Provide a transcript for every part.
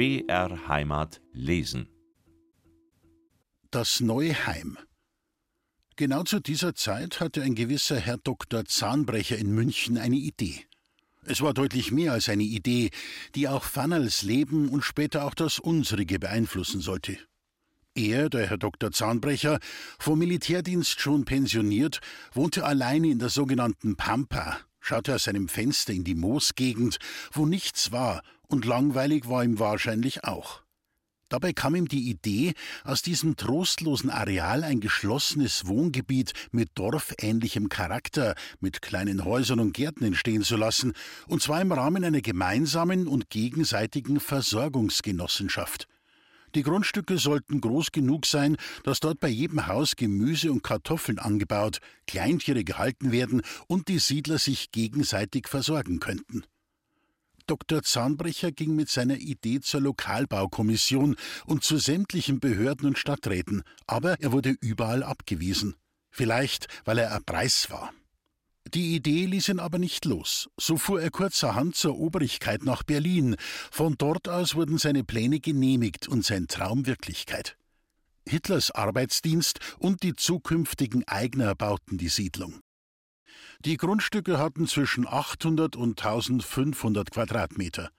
BR Heimat lesen. Das neue Heim. Genau zu dieser Zeit hatte ein gewisser Herr Dr. Zahnbrecher in München eine Idee. Es war deutlich mehr als eine Idee, die auch Fannerls Leben und später auch das unsrige beeinflussen sollte. Er, der Herr Dr. Zahnbrecher, vom Militärdienst schon pensioniert, wohnte alleine in der sogenannten Pampa, schaute aus seinem Fenster in die Moosgegend, wo nichts war, und langweilig war ihm wahrscheinlich auch. Dabei kam ihm die Idee, aus diesem trostlosen Areal ein geschlossenes Wohngebiet mit dorfähnlichem Charakter, mit kleinen Häusern und Gärten entstehen zu lassen, und zwar im Rahmen einer gemeinsamen und gegenseitigen Versorgungsgenossenschaft. Die Grundstücke sollten groß genug sein, dass dort bei jedem Haus Gemüse und Kartoffeln angebaut, Kleintiere gehalten werden und die Siedler sich gegenseitig versorgen könnten. Dr. Zahnbrecher ging mit seiner Idee zur Lokalbaukommission und zu sämtlichen Behörden und Stadträten, aber er wurde überall abgewiesen. Vielleicht, weil er ein Preis war. Die Idee ließ ihn aber nicht los. So fuhr er kurzerhand zur Obrigkeit nach Berlin. Von dort aus wurden seine Pläne genehmigt und sein Traum Wirklichkeit. Hitlers Arbeitsdienst und die zukünftigen Eigner bauten die Siedlung. Die Grundstücke hatten zwischen 800 und 1500 Quadratmeter.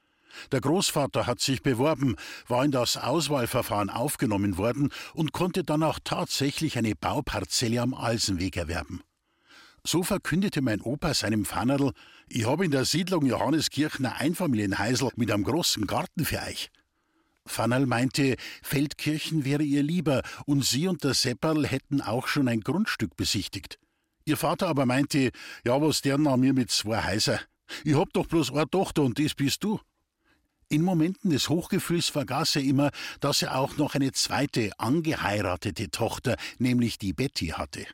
Der Großvater hat sich beworben, war in das Auswahlverfahren aufgenommen worden und konnte dann auch tatsächlich eine Bauparzelle am Alsenweg erwerben. So verkündete mein Opa seinem Fannerl, ich habe in der Siedlung Johanneskirchen ein Einfamilienheisel mit einem großen Garten für euch. Fannerl meinte, Feldkirchen wäre ihr lieber und sie und der Sepperl hätten auch schon ein Grundstück besichtigt. Ihr Vater aber meinte, ja, was der an mir mit zwei Häuser? Ich hab doch bloß eine Tochter und das bist du. In Momenten des Hochgefühls vergaß er immer, dass er auch noch eine zweite, angeheiratete Tochter, nämlich die Betty, hatte.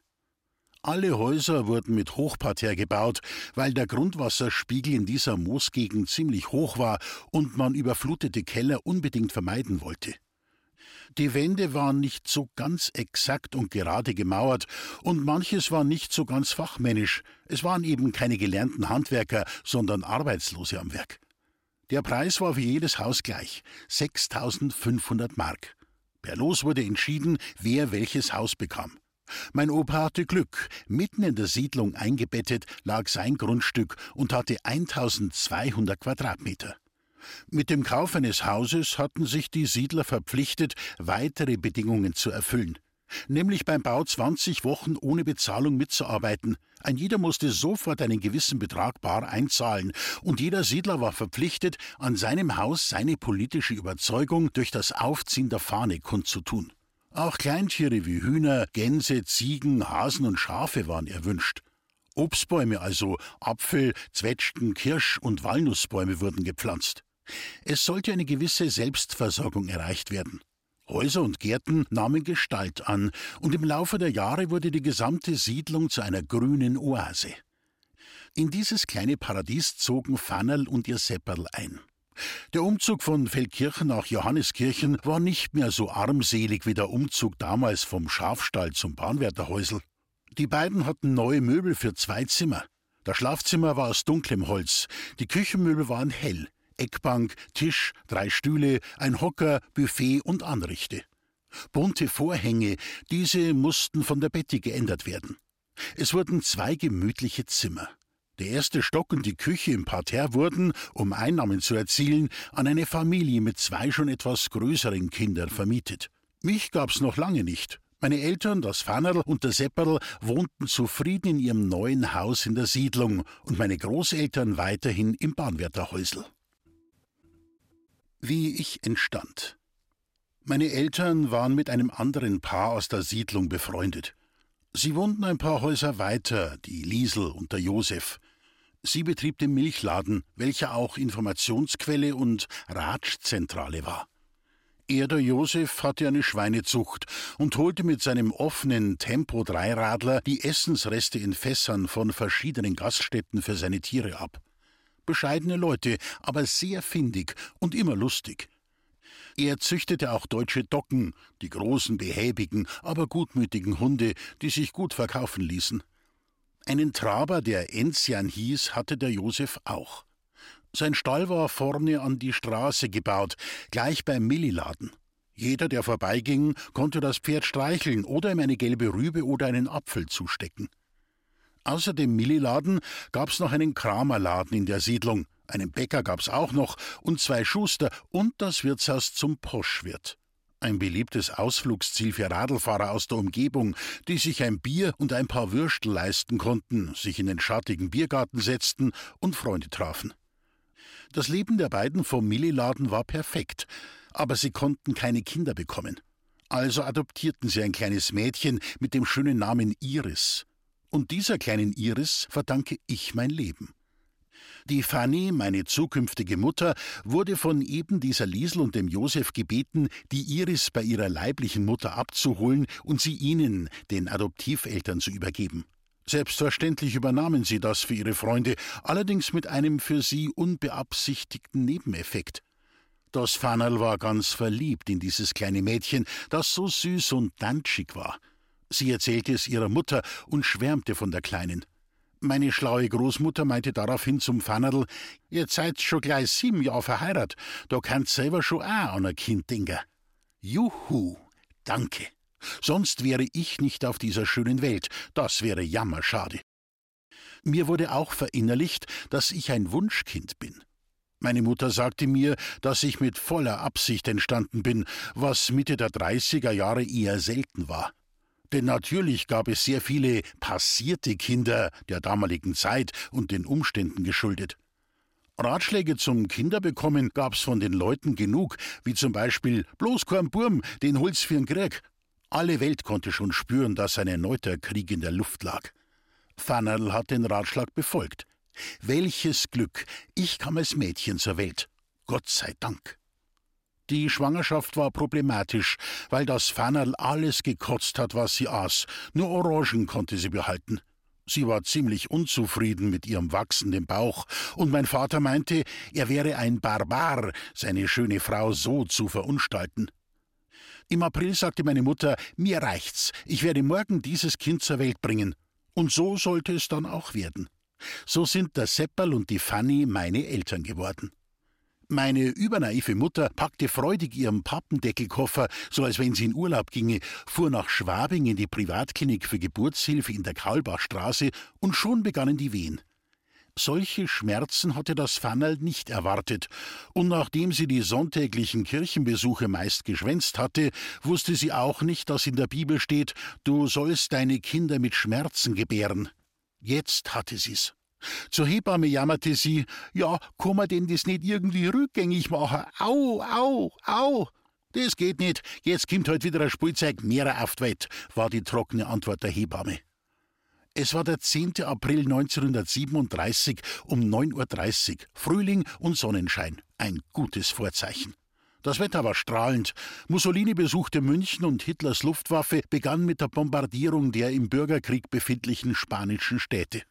Alle Häuser wurden mit Hochparterre gebaut, weil der Grundwasserspiegel in dieser Moosgegend ziemlich hoch war und man überflutete Keller unbedingt vermeiden wollte. Die Wände waren nicht so ganz exakt und gerade gemauert, und manches war nicht so ganz fachmännisch. Es waren eben keine gelernten Handwerker, sondern Arbeitslose am Werk. Der Preis war für jedes Haus gleich: 6500 Mark. Per Los wurde entschieden, wer welches Haus bekam. Mein Opa hatte Glück. Mitten in der Siedlung eingebettet lag sein Grundstück und hatte 1200 Quadratmeter. Mit dem Kauf eines Hauses hatten sich die Siedler verpflichtet, weitere Bedingungen zu erfüllen. Nämlich beim Bau 20 Wochen ohne Bezahlung mitzuarbeiten. Ein jeder musste sofort einen gewissen Betrag bar einzahlen, und jeder Siedler war verpflichtet, an seinem Haus seine politische Überzeugung durch das Aufziehen der Fahne kundzutun. Auch Kleintiere wie Hühner, Gänse, Ziegen, Hasen und Schafe waren erwünscht. Obstbäume, also Apfel, Zwetschgen, Kirsch und Walnussbäume wurden gepflanzt. Es sollte eine gewisse Selbstversorgung erreicht werden. Häuser und Gärten nahmen Gestalt an, und im Laufe der Jahre wurde die gesamte Siedlung zu einer grünen Oase. In dieses kleine Paradies zogen Fannerl und ihr Sepperl ein. Der Umzug von Feldkirchen nach Johanneskirchen war nicht mehr so armselig wie der Umzug damals vom Schafstall zum Bahnwärterhäusl. Die beiden hatten neue Möbel für zwei Zimmer. Das Schlafzimmer war aus dunklem Holz, die Küchenmöbel waren hell, Eckbank, Tisch, drei Stühle, ein Hocker, Buffet und Anrichte. Bunte Vorhänge, diese mussten von der Betty geändert werden. Es wurden zwei gemütliche Zimmer. Der erste Stock und die Küche im Parterre wurden, um Einnahmen zu erzielen, an eine Familie mit zwei schon etwas größeren Kindern vermietet. Mich gab's noch lange nicht. Meine Eltern, das Fannerl und der Sepperl, wohnten zufrieden in ihrem neuen Haus in der Siedlung und meine Großeltern weiterhin im Bahnwärterhäusl wie ich entstand. Meine Eltern waren mit einem anderen Paar aus der Siedlung befreundet. Sie wohnten ein paar Häuser weiter, die Liesel und der Josef. Sie betrieb den Milchladen, welcher auch Informationsquelle und Ratschzentrale war. Er, der Josef, hatte eine Schweinezucht und holte mit seinem offenen Tempo-Dreiradler die Essensreste in Fässern von verschiedenen Gaststätten für seine Tiere ab bescheidene Leute, aber sehr findig und immer lustig. Er züchtete auch deutsche Docken, die großen, behäbigen, aber gutmütigen Hunde, die sich gut verkaufen ließen. Einen Traber, der Enzian hieß, hatte der Josef auch. Sein Stall war vorne an die Straße gebaut, gleich beim Milliladen. Jeder, der vorbeiging, konnte das Pferd streicheln oder ihm eine gelbe Rübe oder einen Apfel zustecken. Außer dem Milliladen gab's noch einen Kramerladen in der Siedlung, einen Bäcker gab's auch noch und zwei Schuster und das Wirtshaus zum Poschwirt. Ein beliebtes Ausflugsziel für Radlfahrer aus der Umgebung, die sich ein Bier und ein paar Würstel leisten konnten, sich in den schattigen Biergarten setzten und Freunde trafen. Das Leben der beiden vom Milliladen war perfekt, aber sie konnten keine Kinder bekommen. Also adoptierten sie ein kleines Mädchen mit dem schönen Namen Iris. Und dieser kleinen Iris verdanke ich mein Leben. Die Fanny, meine zukünftige Mutter, wurde von eben dieser Liesel und dem Josef gebeten, die Iris bei ihrer leiblichen Mutter abzuholen und sie ihnen, den Adoptiveltern, zu übergeben. Selbstverständlich übernahmen sie das für ihre Freunde, allerdings mit einem für sie unbeabsichtigten Nebeneffekt. Das Fannerl war ganz verliebt in dieses kleine Mädchen, das so süß und danschig war. Sie erzählte es ihrer Mutter und schwärmte von der Kleinen. Meine schlaue Großmutter meinte daraufhin zum Fannerl, ihr seid schon gleich sieben Jahre verheiratet, da könnt selber schon auch an ein Kind denken. Juhu, danke. Sonst wäre ich nicht auf dieser schönen Welt, das wäre jammerschade. Mir wurde auch verinnerlicht, dass ich ein Wunschkind bin. Meine Mutter sagte mir, dass ich mit voller Absicht entstanden bin, was Mitte der 30er Jahre eher selten war. Denn natürlich gab es sehr viele passierte Kinder der damaligen Zeit und den Umständen geschuldet. Ratschläge zum Kinderbekommen gab's von den Leuten genug, wie zum Beispiel bloß kein Burm, den hol's für'n Krieg. Alle Welt konnte schon spüren, dass ein erneuter Krieg in der Luft lag. Fannerl hat den Ratschlag befolgt. Welches Glück, ich kam als Mädchen zur Welt. Gott sei Dank. Die Schwangerschaft war problematisch, weil das Fannerl alles gekotzt hat, was sie aß. Nur Orangen konnte sie behalten. Sie war ziemlich unzufrieden mit ihrem wachsenden Bauch, und mein Vater meinte, er wäre ein Barbar, seine schöne Frau so zu verunstalten. Im April sagte meine Mutter, mir reicht's, ich werde morgen dieses Kind zur Welt bringen. Und so sollte es dann auch werden. So sind der Sepperl und die Fanny meine Eltern geworden. Meine übernaive Mutter packte freudig ihren Pappendeckelkoffer, so als wenn sie in Urlaub ginge, fuhr nach Schwabing in die Privatklinik für Geburtshilfe in der Kaulbachstraße und schon begannen die Wehen. Solche Schmerzen hatte das Fannerl nicht erwartet, und nachdem sie die sonntäglichen Kirchenbesuche meist geschwänzt hatte, wusste sie auch nicht, dass in der Bibel steht, du sollst deine Kinder mit Schmerzen gebären. Jetzt hatte sie's. Zur Hebamme jammerte sie, ja, kann man denn das nicht irgendwie rückgängig machen? Au, au, au! Das geht nicht, jetzt kommt halt wieder ein Spielzeug mehrer auf die Welt, war die trockene Antwort der Hebamme. Es war der 10. April 1937 um 9.30 Uhr, Frühling und Sonnenschein, ein gutes Vorzeichen. Das Wetter war strahlend. Mussolini besuchte München und Hitlers Luftwaffe begann mit der Bombardierung der im Bürgerkrieg befindlichen spanischen Städte.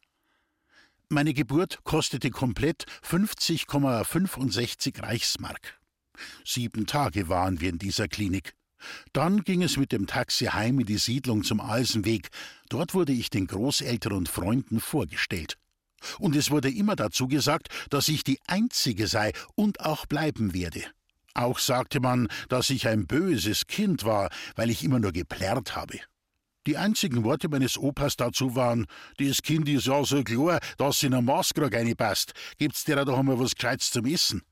Meine Geburt kostete komplett 50,65 Reichsmark. Sieben Tage waren wir in dieser Klinik. Dann ging es mit dem Taxi heim in die Siedlung zum Alsenweg. Dort wurde ich den Großeltern und Freunden vorgestellt. Und es wurde immer dazu gesagt, dass ich die Einzige sei und auch bleiben werde. Auch sagte man, dass ich ein böses Kind war, weil ich immer nur geplärrt habe. Die einzigen Worte meines Opas dazu waren: Das Kind ist ja so klar, dass in ein Maßkrag reinpasst. Gibt's dir doch einmal was Gescheites zum Essen?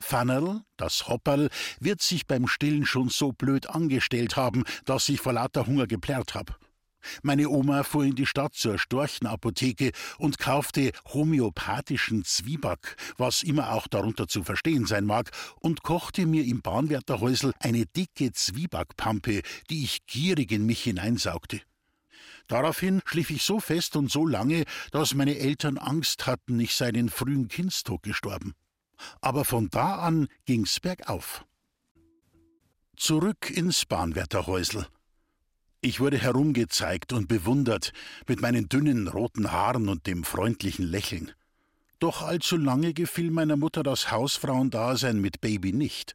Fannerl, das Hopperl, wird sich beim Stillen schon so blöd angestellt haben, dass ich vor lauter Hunger geplärrt hab. Meine Oma fuhr in die Stadt zur Storchenapotheke und kaufte homöopathischen Zwieback, was immer auch darunter zu verstehen sein mag, und kochte mir im Bahnwärterhäusl eine dicke Zwiebackpampe, die ich gierig in mich hineinsaugte. Daraufhin schlief ich so fest und so lange, dass meine Eltern Angst hatten, ich sei den frühen Kindstod gestorben. Aber von da an ging's bergauf. Zurück ins Bahnwärterhäusl. Ich wurde herumgezeigt und bewundert mit meinen dünnen roten Haaren und dem freundlichen Lächeln. Doch allzu lange gefiel meiner Mutter das Hausfrauendasein mit Baby nicht.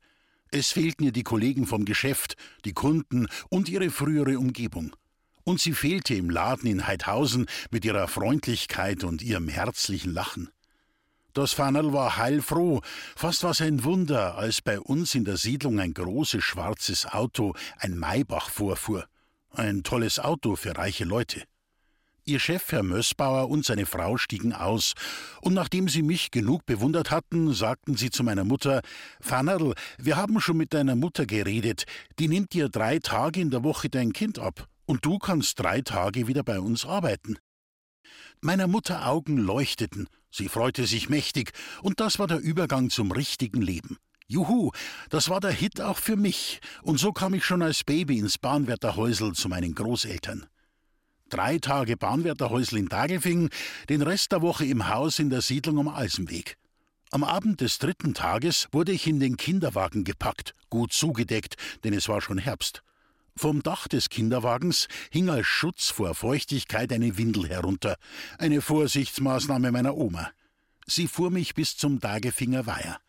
Es fehlten ihr die Kollegen vom Geschäft, die Kunden und ihre frühere Umgebung. Und sie fehlte im Laden in Heidhausen mit ihrer Freundlichkeit und ihrem herzlichen Lachen. Das Fannerl war heilfroh. Fast war es ein Wunder, als bei uns in der Siedlung ein großes schwarzes Auto, ein Maybach, vorfuhr. Ein tolles Auto für reiche Leute. Ihr Chef, Herr Mössbauer, und seine Frau stiegen aus, und nachdem sie mich genug bewundert hatten, sagten sie zu meiner Mutter Fannerl, wir haben schon mit deiner Mutter geredet, die nimmt dir drei Tage in der Woche dein Kind ab, und du kannst drei Tage wieder bei uns arbeiten. Meiner Mutter Augen leuchteten, sie freute sich mächtig, und das war der Übergang zum richtigen Leben. Juhu, das war der Hit auch für mich, und so kam ich schon als Baby ins Bahnwärterhäusel zu meinen Großeltern. Drei Tage Bahnwärterhäusl in Dagelfing, den Rest der Woche im Haus in der Siedlung am Alsenweg. Am Abend des dritten Tages wurde ich in den Kinderwagen gepackt, gut zugedeckt, denn es war schon Herbst. Vom Dach des Kinderwagens hing als Schutz vor Feuchtigkeit eine Windel herunter, eine Vorsichtsmaßnahme meiner Oma. Sie fuhr mich bis zum Dagefinger Weiher.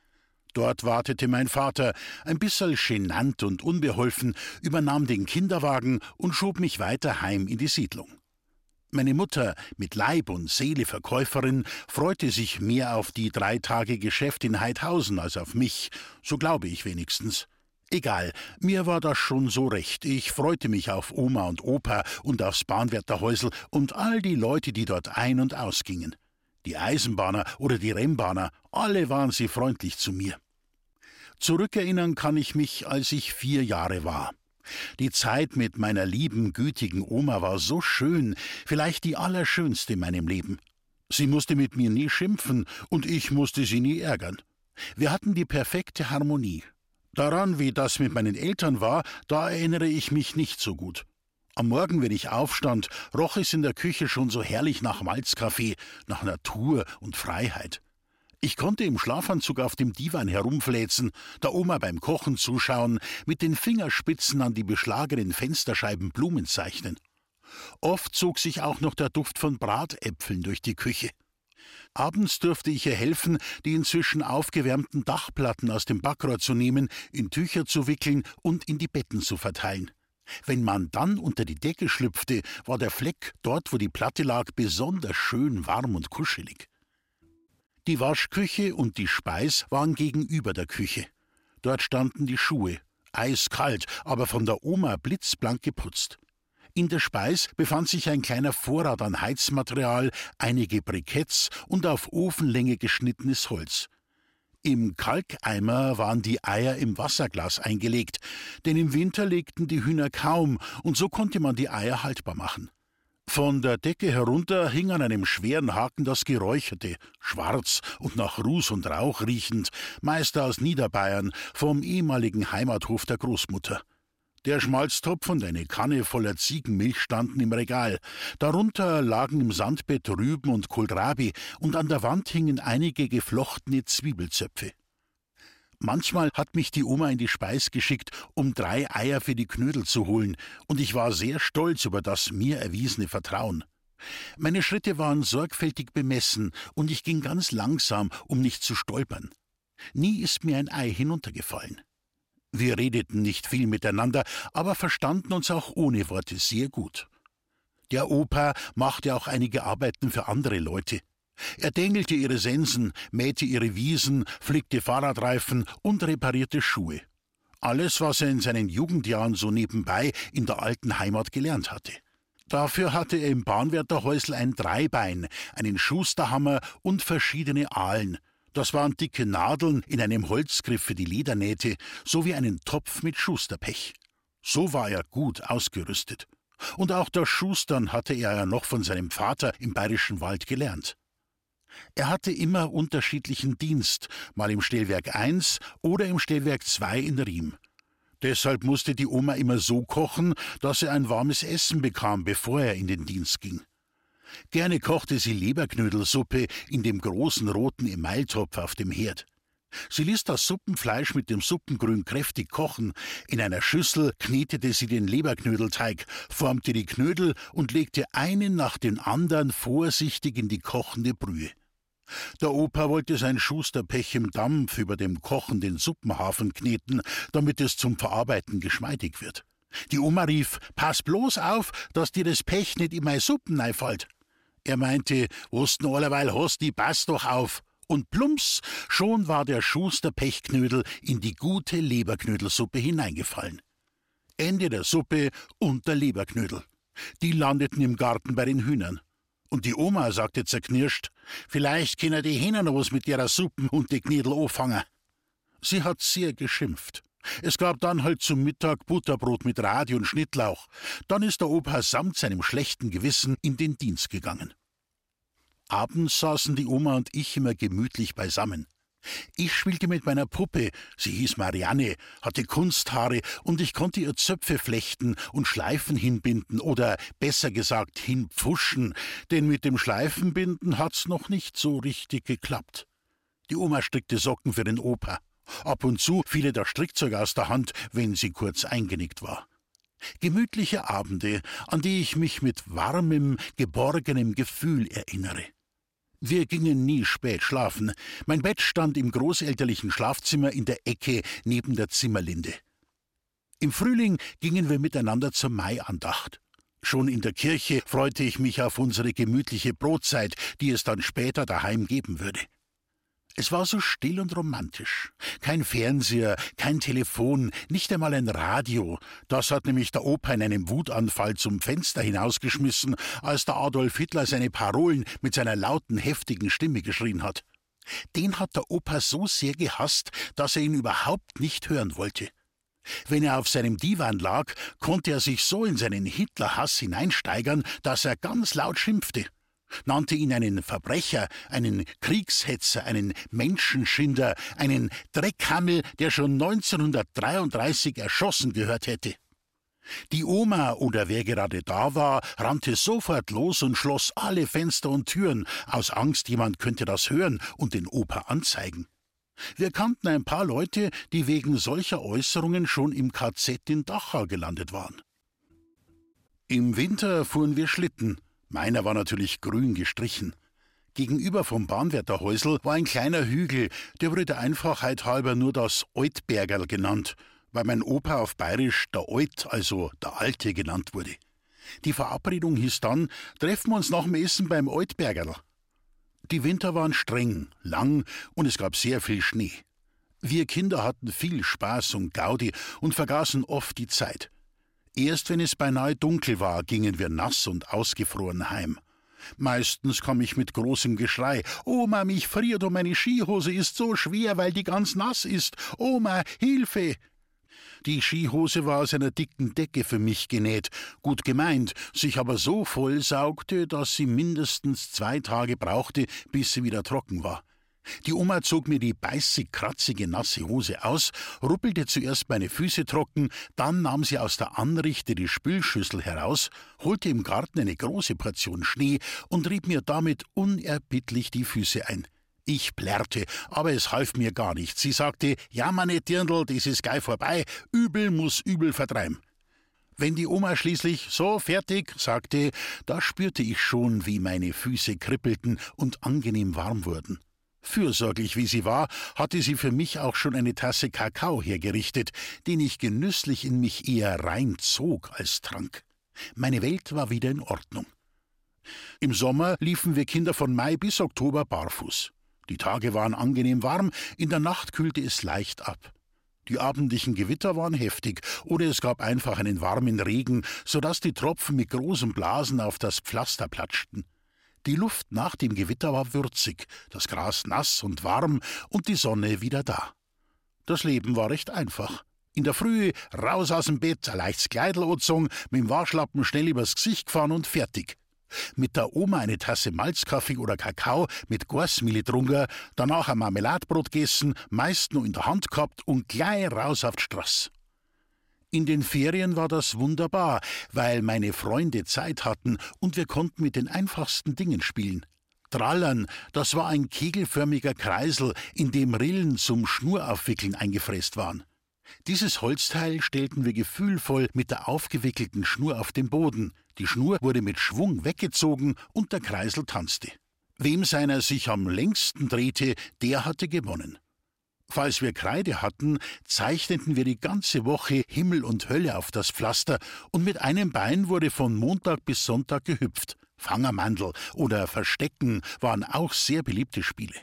Dort wartete mein Vater, ein bisserl genannt und unbeholfen, übernahm den Kinderwagen und schob mich weiter heim in die Siedlung. Meine Mutter, mit Leib und Seele Verkäuferin, freute sich mehr auf die drei Tage Geschäft in Heidhausen als auf mich, so glaube ich wenigstens. Egal, mir war das schon so recht. Ich freute mich auf Oma und Opa und aufs Bahnwärterhäusl und all die Leute, die dort ein- und ausgingen die Eisenbahner oder die Rennbahner, alle waren sie freundlich zu mir. Zurückerinnern kann ich mich, als ich vier Jahre war. Die Zeit mit meiner lieben, gütigen Oma war so schön, vielleicht die allerschönste in meinem Leben. Sie musste mit mir nie schimpfen, und ich musste sie nie ärgern. Wir hatten die perfekte Harmonie. Daran, wie das mit meinen Eltern war, da erinnere ich mich nicht so gut. Am Morgen, wenn ich aufstand, roch es in der Küche schon so herrlich nach Malzkaffee, nach Natur und Freiheit. Ich konnte im Schlafanzug auf dem Divan herumfläzen, der Oma beim Kochen zuschauen, mit den Fingerspitzen an die beschlagenen Fensterscheiben Blumen zeichnen. Oft zog sich auch noch der Duft von Bratäpfeln durch die Küche. Abends durfte ich ihr helfen, die inzwischen aufgewärmten Dachplatten aus dem Backrohr zu nehmen, in Tücher zu wickeln und in die Betten zu verteilen. Wenn man dann unter die Decke schlüpfte, war der Fleck dort, wo die Platte lag, besonders schön warm und kuschelig. Die Waschküche und die Speis waren gegenüber der Küche. Dort standen die Schuhe, eiskalt, aber von der Oma blitzblank geputzt. In der Speis befand sich ein kleiner Vorrat an Heizmaterial, einige Briketts und auf Ofenlänge geschnittenes Holz. Im Kalkeimer waren die Eier im Wasserglas eingelegt, denn im Winter legten die Hühner kaum, und so konnte man die Eier haltbar machen. Von der Decke herunter hing an einem schweren Haken das Geräucherte, schwarz und nach Ruß und Rauch riechend, meist aus Niederbayern, vom ehemaligen Heimathof der Großmutter. Der Schmalztopf und eine Kanne voller Ziegenmilch standen im Regal. Darunter lagen im Sandbett Rüben und Kohlrabi und an der Wand hingen einige geflochtene Zwiebelzöpfe. Manchmal hat mich die Oma in die Speis geschickt, um drei Eier für die Knödel zu holen, und ich war sehr stolz über das mir erwiesene Vertrauen. Meine Schritte waren sorgfältig bemessen, und ich ging ganz langsam, um nicht zu stolpern. Nie ist mir ein Ei hinuntergefallen. Wir redeten nicht viel miteinander, aber verstanden uns auch ohne Worte sehr gut. Der Opa machte auch einige Arbeiten für andere Leute. Er dengelte ihre Sensen, mähte ihre Wiesen, flickte Fahrradreifen und reparierte Schuhe. Alles, was er in seinen Jugendjahren so nebenbei in der alten Heimat gelernt hatte. Dafür hatte er im Bahnwärterhäusl ein Dreibein, einen Schusterhammer und verschiedene Aalen, das waren dicke Nadeln in einem Holzgriff für die Ledernähte sowie einen Topf mit Schusterpech. So war er gut ausgerüstet. Und auch das Schustern hatte er ja noch von seinem Vater im bayerischen Wald gelernt. Er hatte immer unterschiedlichen Dienst, mal im Stellwerk 1 oder im Stellwerk 2 in Riem. Deshalb musste die Oma immer so kochen, dass er ein warmes Essen bekam, bevor er in den Dienst ging. Gerne kochte sie Leberknödelsuppe in dem großen roten Emailtopf auf dem Herd. Sie ließ das Suppenfleisch mit dem Suppengrün kräftig kochen. In einer Schüssel knetete sie den Leberknödelteig, formte die Knödel und legte einen nach dem anderen vorsichtig in die kochende Brühe. Der Opa wollte sein Schusterpech im Dampf über dem kochenden Suppenhafen kneten, damit es zum Verarbeiten geschmeidig wird. Die Oma rief: Pass bloß auf, dass dir das Pech nicht in meine Suppen neifällt. Er meinte, was du allerweil hast, die pass doch auf. Und plumps, schon war der Schuster Pechknödel in die gute Leberknödelsuppe hineingefallen. Ende der Suppe und der Leberknödel. Die landeten im Garten bei den Hühnern. Und die Oma sagte zerknirscht, vielleicht können die Hähner noch was mit ihrer Suppen und die Knödel anfangen. Sie hat sehr geschimpft. Es gab dann halt zum Mittag Butterbrot mit Radi und Schnittlauch. Dann ist der Opa samt seinem schlechten Gewissen in den Dienst gegangen. Abends saßen die Oma und ich immer gemütlich beisammen. Ich spielte mit meiner Puppe, sie hieß Marianne, hatte Kunsthaare und ich konnte ihr Zöpfe flechten und Schleifen hinbinden oder besser gesagt hinpfuschen, denn mit dem Schleifenbinden hat's noch nicht so richtig geklappt. Die Oma strickte Socken für den Opa. Ab und zu fiel ihr das Strickzeug aus der Hand, wenn sie kurz eingenickt war. Gemütliche Abende, an die ich mich mit warmem, geborgenem Gefühl erinnere. Wir gingen nie spät schlafen. Mein Bett stand im großelterlichen Schlafzimmer in der Ecke neben der Zimmerlinde. Im Frühling gingen wir miteinander zur Maiandacht. Schon in der Kirche freute ich mich auf unsere gemütliche Brotzeit, die es dann später daheim geben würde. Es war so still und romantisch. Kein Fernseher, kein Telefon, nicht einmal ein Radio. Das hat nämlich der Opa in einem Wutanfall zum Fenster hinausgeschmissen, als der Adolf Hitler seine Parolen mit seiner lauten, heftigen Stimme geschrien hat. Den hat der Opa so sehr gehasst, dass er ihn überhaupt nicht hören wollte. Wenn er auf seinem Divan lag, konnte er sich so in seinen Hitlerhass hineinsteigern, dass er ganz laut schimpfte nannte ihn einen Verbrecher, einen Kriegshetzer, einen Menschenschinder, einen Dreckhammel, der schon 1933 erschossen gehört hätte. Die Oma oder wer gerade da war, rannte sofort los und schloss alle Fenster und Türen, aus Angst, jemand könnte das hören und den Opa anzeigen. Wir kannten ein paar Leute, die wegen solcher Äußerungen schon im KZ in Dachau gelandet waren. Im Winter fuhren wir Schlitten, Meiner war natürlich grün gestrichen. Gegenüber vom Bahnwärterhäusl war ein kleiner Hügel, der wurde der Einfachheit halber nur das Altbergerl genannt, weil mein Opa auf Bayerisch der Alt, also der Alte, genannt wurde. Die Verabredung hieß dann, treffen wir uns nach dem Essen beim Altbergerl. Die Winter waren streng, lang und es gab sehr viel Schnee. Wir Kinder hatten viel Spaß und Gaudi und vergaßen oft die Zeit. Erst wenn es beinahe dunkel war, gingen wir nass und ausgefroren heim. Meistens kam ich mit großem Geschrei. Oma, mich friert und meine Skihose ist so schwer, weil die ganz nass ist. Oma, Hilfe! Die Skihose war aus einer dicken Decke für mich genäht, gut gemeint, sich aber so vollsaugte, dass sie mindestens zwei Tage brauchte, bis sie wieder trocken war. Die Oma zog mir die beißig kratzige nasse Hose aus, ruppelte zuerst meine Füße trocken, dann nahm sie aus der Anrichte die Spülschüssel heraus, holte im Garten eine große Portion Schnee und rieb mir damit unerbittlich die Füße ein. Ich plärrte, aber es half mir gar nichts. Sie sagte, ja, meine Dirndl, das ist gei vorbei, übel muss übel vertreiben. Wenn die Oma schließlich so fertig sagte, da spürte ich schon, wie meine Füße kribbelten und angenehm warm wurden. Fürsorglich wie sie war, hatte sie für mich auch schon eine Tasse Kakao hergerichtet, den ich genüsslich in mich eher reinzog als trank. Meine Welt war wieder in Ordnung. Im Sommer liefen wir Kinder von Mai bis Oktober barfuß. Die Tage waren angenehm warm, in der Nacht kühlte es leicht ab. Die abendlichen Gewitter waren heftig, oder es gab einfach einen warmen Regen, so dass die Tropfen mit großen Blasen auf das Pflaster platschten. Die Luft nach dem Gewitter war würzig, das Gras nass und warm und die Sonne wieder da. Das Leben war recht einfach. In der Früh raus aus dem Bett, ein leichtes Kleidl mit dem Waschlappen schnell übers Gesicht gefahren und fertig. Mit der Oma eine Tasse Malzkaffee oder Kakao mit Gorsmilch drunter, danach ein Marmeladbrot gegessen, meist nur in der Hand gehabt und gleich raus auf die Straße. In den Ferien war das wunderbar, weil meine Freunde Zeit hatten und wir konnten mit den einfachsten Dingen spielen. Trallern, das war ein kegelförmiger Kreisel, in dem Rillen zum Schnuraufwickeln eingefräst waren. Dieses Holzteil stellten wir gefühlvoll mit der aufgewickelten Schnur auf den Boden. Die Schnur wurde mit Schwung weggezogen und der Kreisel tanzte. Wem seiner sich am längsten drehte, der hatte gewonnen. Falls wir Kreide hatten, zeichneten wir die ganze Woche Himmel und Hölle auf das Pflaster, und mit einem Bein wurde von Montag bis Sonntag gehüpft. Fangermandel oder Verstecken waren auch sehr beliebte Spiele.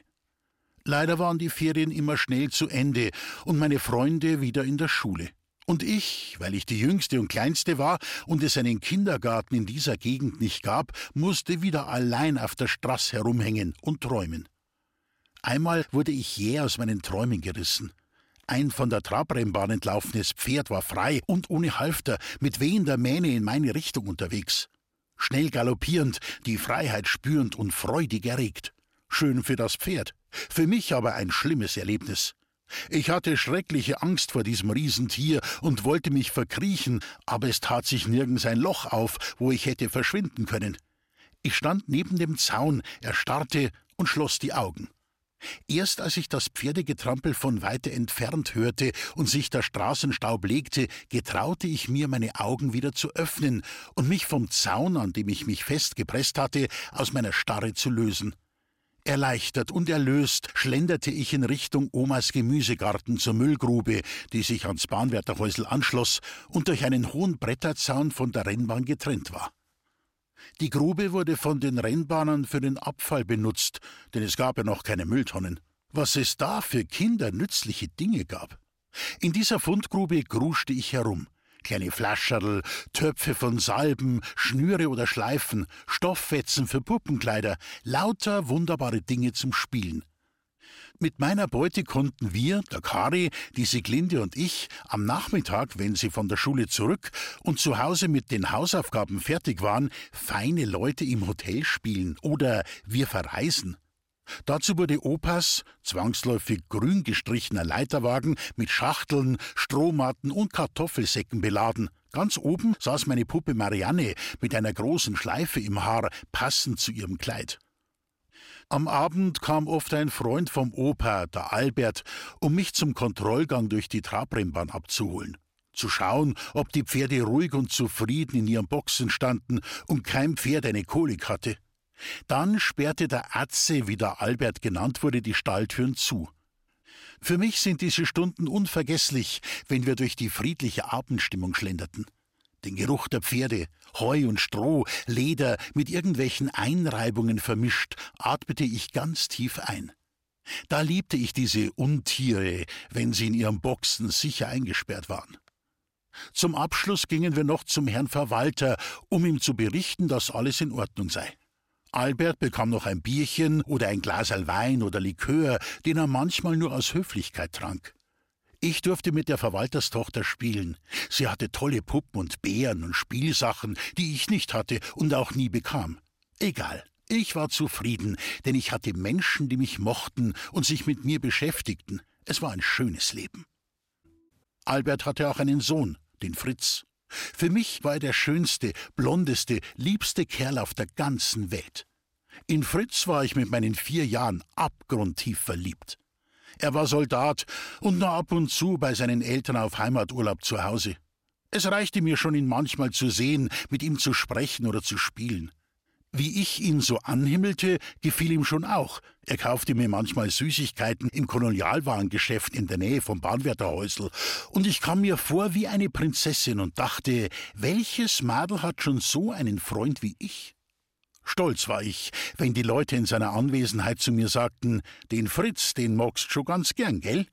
Leider waren die Ferien immer schnell zu Ende und meine Freunde wieder in der Schule. Und ich, weil ich die jüngste und kleinste war und es einen Kindergarten in dieser Gegend nicht gab, musste wieder allein auf der Straße herumhängen und träumen. Einmal wurde ich jäh aus meinen Träumen gerissen. Ein von der Trabrennbahn entlaufenes Pferd war frei und ohne Halfter mit wehender Mähne in meine Richtung unterwegs. Schnell galoppierend, die Freiheit spürend und freudig erregt. Schön für das Pferd, für mich aber ein schlimmes Erlebnis. Ich hatte schreckliche Angst vor diesem Riesentier und wollte mich verkriechen, aber es tat sich nirgends ein Loch auf, wo ich hätte verschwinden können. Ich stand neben dem Zaun, erstarrte und schloss die Augen. Erst als ich das Pferdegetrampel von weiter entfernt hörte und sich der Straßenstaub legte, getraute ich mir, meine Augen wieder zu öffnen und mich vom Zaun, an dem ich mich festgepresst hatte, aus meiner Starre zu lösen. Erleichtert und erlöst schlenderte ich in Richtung Omas Gemüsegarten zur Müllgrube, die sich ans Bahnwärterhäusl anschloss und durch einen hohen Bretterzaun von der Rennbahn getrennt war. Die Grube wurde von den Rennbahnern für den Abfall benutzt, denn es gab ja noch keine Mülltonnen. Was es da für Kinder nützliche Dinge gab. In dieser Fundgrube gruschte ich herum. Kleine Flascherl, Töpfe von Salben, Schnüre oder Schleifen, Stofffetzen für Puppenkleider, lauter wunderbare Dinge zum Spielen. Mit meiner Beute konnten wir, der Kari, die Siglinde und ich, am Nachmittag, wenn sie von der Schule zurück und zu Hause mit den Hausaufgaben fertig waren, feine Leute im Hotel spielen oder wir verreisen. Dazu wurde Opas, zwangsläufig grün gestrichener Leiterwagen mit Schachteln, Strohmatten und Kartoffelsäcken beladen. Ganz oben saß meine Puppe Marianne mit einer großen Schleife im Haar, passend zu ihrem Kleid. Am Abend kam oft ein Freund vom Opa, der Albert, um mich zum Kontrollgang durch die Trabrennbahn abzuholen. Zu schauen, ob die Pferde ruhig und zufrieden in ihren Boxen standen und kein Pferd eine Kolik hatte. Dann sperrte der Atze, wie der Albert genannt wurde, die Stalltüren zu. Für mich sind diese Stunden unvergesslich, wenn wir durch die friedliche Abendstimmung schlenderten den Geruch der Pferde, Heu und Stroh, Leder mit irgendwelchen Einreibungen vermischt, atmete ich ganz tief ein. Da liebte ich diese Untiere, wenn sie in ihren Boxen sicher eingesperrt waren. Zum Abschluss gingen wir noch zum Herrn Verwalter, um ihm zu berichten, dass alles in Ordnung sei. Albert bekam noch ein Bierchen oder ein Glas Wein oder Likör, den er manchmal nur aus Höflichkeit trank. Ich durfte mit der Verwalterstochter spielen. Sie hatte tolle Puppen und Bären und Spielsachen, die ich nicht hatte und auch nie bekam. Egal. Ich war zufrieden, denn ich hatte Menschen, die mich mochten und sich mit mir beschäftigten. Es war ein schönes Leben. Albert hatte auch einen Sohn, den Fritz. Für mich war er der schönste, blondeste, liebste Kerl auf der ganzen Welt. In Fritz war ich mit meinen vier Jahren abgrundtief verliebt. Er war Soldat und nur ab und zu bei seinen Eltern auf Heimaturlaub zu Hause. Es reichte mir schon, ihn manchmal zu sehen, mit ihm zu sprechen oder zu spielen. Wie ich ihn so anhimmelte, gefiel ihm schon auch. Er kaufte mir manchmal Süßigkeiten im Kolonialwarengeschäft in der Nähe vom Bahnwärterhäusl, und ich kam mir vor wie eine Prinzessin und dachte, welches Madel hat schon so einen Freund wie ich? Stolz war ich, wenn die Leute in seiner Anwesenheit zu mir sagten, den Fritz, den magst schon ganz gern, gell?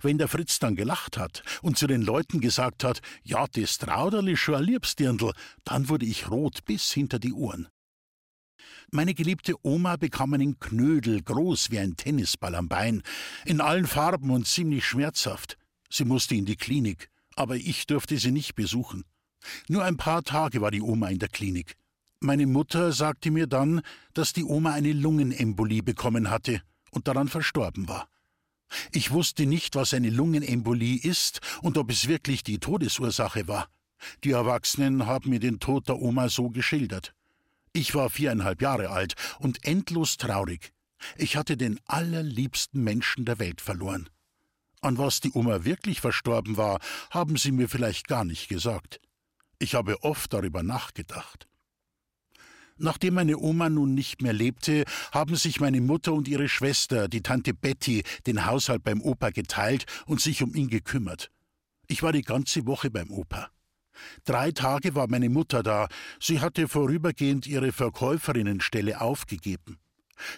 Wenn der Fritz dann gelacht hat und zu den Leuten gesagt hat, ja, das Trauderli schon ein Liebsdirndl, dann wurde ich rot bis hinter die Ohren. Meine geliebte Oma bekam einen Knödel, groß wie ein Tennisball am Bein, in allen Farben und ziemlich schmerzhaft. Sie musste in die Klinik, aber ich durfte sie nicht besuchen. Nur ein paar Tage war die Oma in der Klinik. Meine Mutter sagte mir dann, dass die Oma eine Lungenembolie bekommen hatte und daran verstorben war. Ich wusste nicht, was eine Lungenembolie ist und ob es wirklich die Todesursache war. Die Erwachsenen haben mir den Tod der Oma so geschildert. Ich war viereinhalb Jahre alt und endlos traurig. Ich hatte den allerliebsten Menschen der Welt verloren. An was die Oma wirklich verstorben war, haben sie mir vielleicht gar nicht gesagt. Ich habe oft darüber nachgedacht. Nachdem meine Oma nun nicht mehr lebte, haben sich meine Mutter und ihre Schwester, die Tante Betty, den Haushalt beim Opa geteilt und sich um ihn gekümmert. Ich war die ganze Woche beim Opa. Drei Tage war meine Mutter da, sie hatte vorübergehend ihre Verkäuferinnenstelle aufgegeben.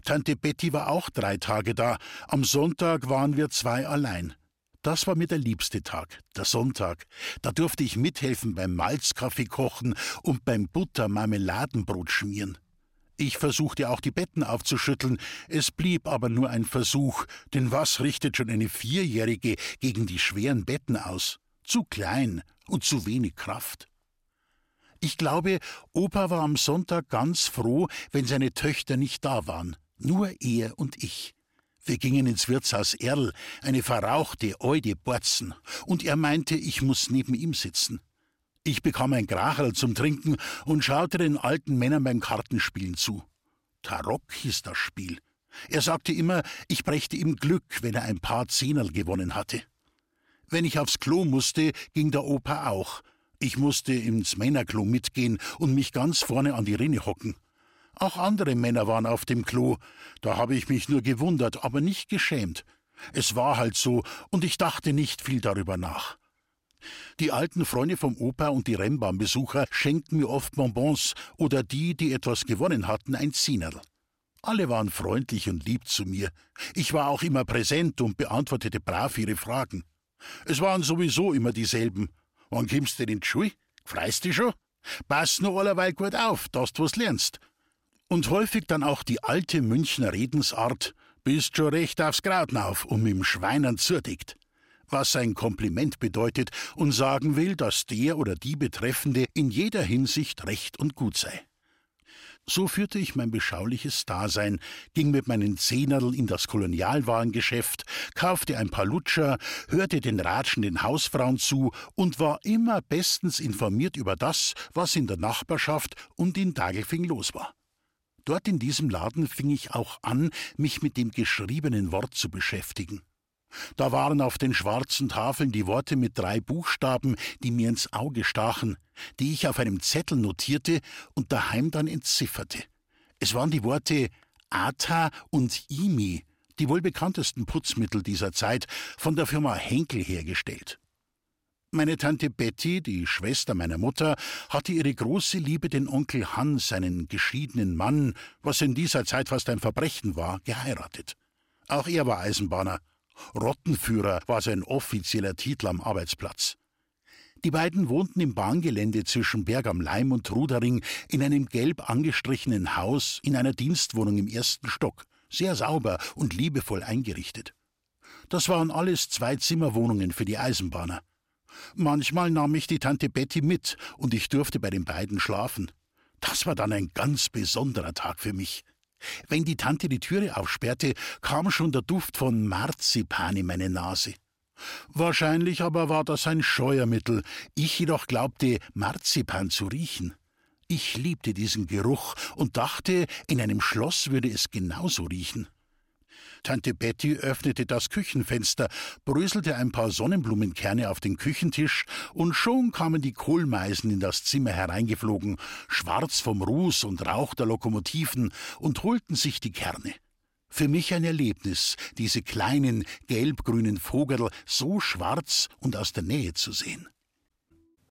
Tante Betty war auch drei Tage da. Am Sonntag waren wir zwei allein. Das war mir der liebste Tag, der Sonntag. Da durfte ich mithelfen beim Malzkaffee kochen und beim Butter-Marmeladenbrot schmieren. Ich versuchte auch die Betten aufzuschütteln, es blieb aber nur ein Versuch, denn was richtet schon eine Vierjährige gegen die schweren Betten aus? Zu klein und zu wenig Kraft. Ich glaube, Opa war am Sonntag ganz froh, wenn seine Töchter nicht da waren. Nur er und ich. Wir gingen ins Wirtshaus Erl, eine verrauchte, eude Borzen, und er meinte, ich muss neben ihm sitzen. Ich bekam ein Gracherl zum Trinken und schaute den alten Männern beim Kartenspielen zu. Tarok hieß das Spiel. Er sagte immer, ich brächte ihm Glück, wenn er ein paar Zehnerl gewonnen hatte. Wenn ich aufs Klo musste, ging der Opa auch. Ich musste ins Männerklo mitgehen und mich ganz vorne an die Rinne hocken. Auch andere Männer waren auf dem Klo. Da habe ich mich nur gewundert, aber nicht geschämt. Es war halt so, und ich dachte nicht viel darüber nach. Die alten Freunde vom Oper und die Rennbahnbesucher schenkten mir oft Bonbons oder die, die etwas gewonnen hatten, ein Zehnerl. Alle waren freundlich und lieb zu mir. Ich war auch immer präsent und beantwortete brav ihre Fragen. Es waren sowieso immer dieselben. Wann kommst du in die Schule? Freist du schon? Pass nur allerweil gut auf, dass du was lernst. Und häufig dann auch die alte Münchner Redensart, bist schon recht aufs Kraut auf und mit dem Schweinern zurdickt. Was ein Kompliment bedeutet und sagen will, dass der oder die Betreffende in jeder Hinsicht recht und gut sei. So führte ich mein beschauliches Dasein, ging mit meinen Zehnerl in das Kolonialwarengeschäft, kaufte ein paar Lutscher, hörte den ratschenden Hausfrauen zu und war immer bestens informiert über das, was in der Nachbarschaft und in Dagelfing los war. Dort in diesem Laden fing ich auch an, mich mit dem geschriebenen Wort zu beschäftigen. Da waren auf den schwarzen Tafeln die Worte mit drei Buchstaben, die mir ins Auge stachen, die ich auf einem Zettel notierte und daheim dann entzifferte. Es waren die Worte Ata und Imi, die wohl bekanntesten Putzmittel dieser Zeit, von der Firma Henkel hergestellt. Meine Tante Betty, die Schwester meiner Mutter, hatte ihre große Liebe, den Onkel Hans, einen geschiedenen Mann, was in dieser Zeit fast ein Verbrechen war, geheiratet. Auch er war Eisenbahner. Rottenführer war sein offizieller Titel am Arbeitsplatz. Die beiden wohnten im Bahngelände zwischen Berg am Leim und Trudering in einem gelb angestrichenen Haus in einer Dienstwohnung im ersten Stock, sehr sauber und liebevoll eingerichtet. Das waren alles Zwei-Zimmer-Wohnungen für die Eisenbahner. Manchmal nahm ich die Tante Betty mit und ich durfte bei den beiden schlafen. Das war dann ein ganz besonderer Tag für mich. Wenn die Tante die Türe aufsperrte, kam schon der Duft von Marzipan in meine Nase. Wahrscheinlich aber war das ein Scheuermittel, ich jedoch glaubte, Marzipan zu riechen. Ich liebte diesen Geruch und dachte, in einem Schloss würde es genauso riechen. Tante Betty öffnete das Küchenfenster, bröselte ein paar Sonnenblumenkerne auf den Küchentisch, und schon kamen die Kohlmeisen in das Zimmer hereingeflogen, schwarz vom Ruß und Rauch der Lokomotiven, und holten sich die Kerne. Für mich ein Erlebnis, diese kleinen gelb-grünen Vogel so schwarz und aus der Nähe zu sehen.